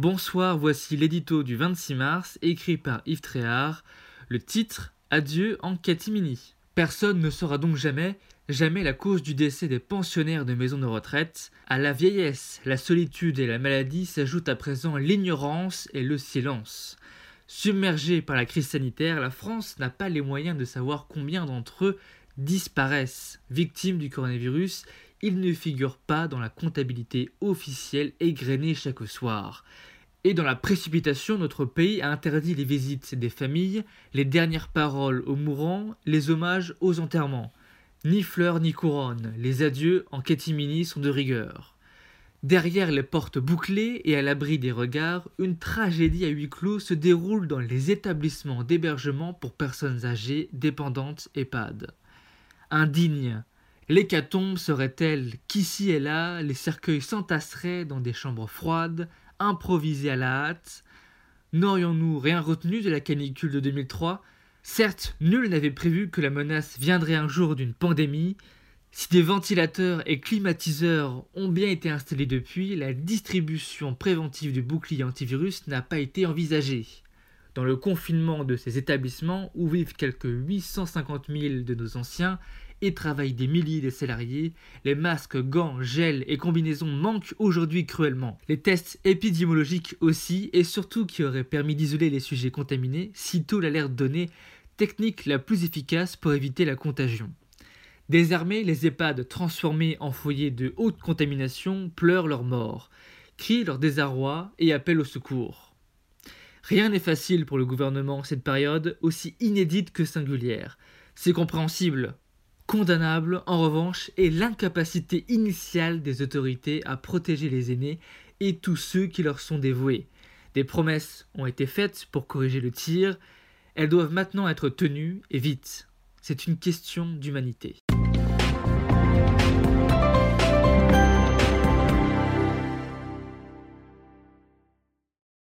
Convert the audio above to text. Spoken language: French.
Bonsoir, voici l'édito du 26 mars, écrit par Yves Tréhard. Le titre Adieu en catimini. Personne ne saura donc jamais, jamais la cause du décès des pensionnaires de maisons de retraite. À la vieillesse, la solitude et la maladie s'ajoutent à présent l'ignorance et le silence. Submergée par la crise sanitaire, la France n'a pas les moyens de savoir combien d'entre eux disparaissent. Victimes du coronavirus, ils ne figurent pas dans la comptabilité officielle égrenée chaque soir. Et dans la précipitation, notre pays a interdit les visites des familles, les dernières paroles aux mourants, les hommages aux enterrements. Ni fleurs ni couronnes, les adieux en catimini sont de rigueur. Derrière les portes bouclées et à l'abri des regards, une tragédie à huis clos se déroule dans les établissements d'hébergement pour personnes âgées, dépendantes EHPAD. Indigne, l'hécatombe serait-elle qu'ici et là les cercueils s'entasseraient dans des chambres froides, improvisé à la hâte? N'aurions-nous rien retenu de la canicule de 2003 Certes, nul n'avait prévu que la menace viendrait un jour d'une pandémie. Si des ventilateurs et climatiseurs ont bien été installés depuis, la distribution préventive du bouclier antivirus n'a pas été envisagée. Dans le confinement de ces établissements, où vivent quelques 850 000 de nos anciens, et travaillent des milliers de salariés, les masques, gants, gels et combinaisons manquent aujourd'hui cruellement. Les tests épidémiologiques aussi, et surtout qui auraient permis d'isoler les sujets contaminés, sitôt l'alerte donnée, technique la plus efficace pour éviter la contagion. Désarmés, les EHPAD transformés en foyers de haute contamination pleurent leur mort, crient leur désarroi et appellent au secours. Rien n'est facile pour le gouvernement cette période aussi inédite que singulière. C'est compréhensible, Condamnable, en revanche, est l'incapacité initiale des autorités à protéger les aînés et tous ceux qui leur sont dévoués. Des promesses ont été faites pour corriger le tir, elles doivent maintenant être tenues et vite. C'est une question d'humanité.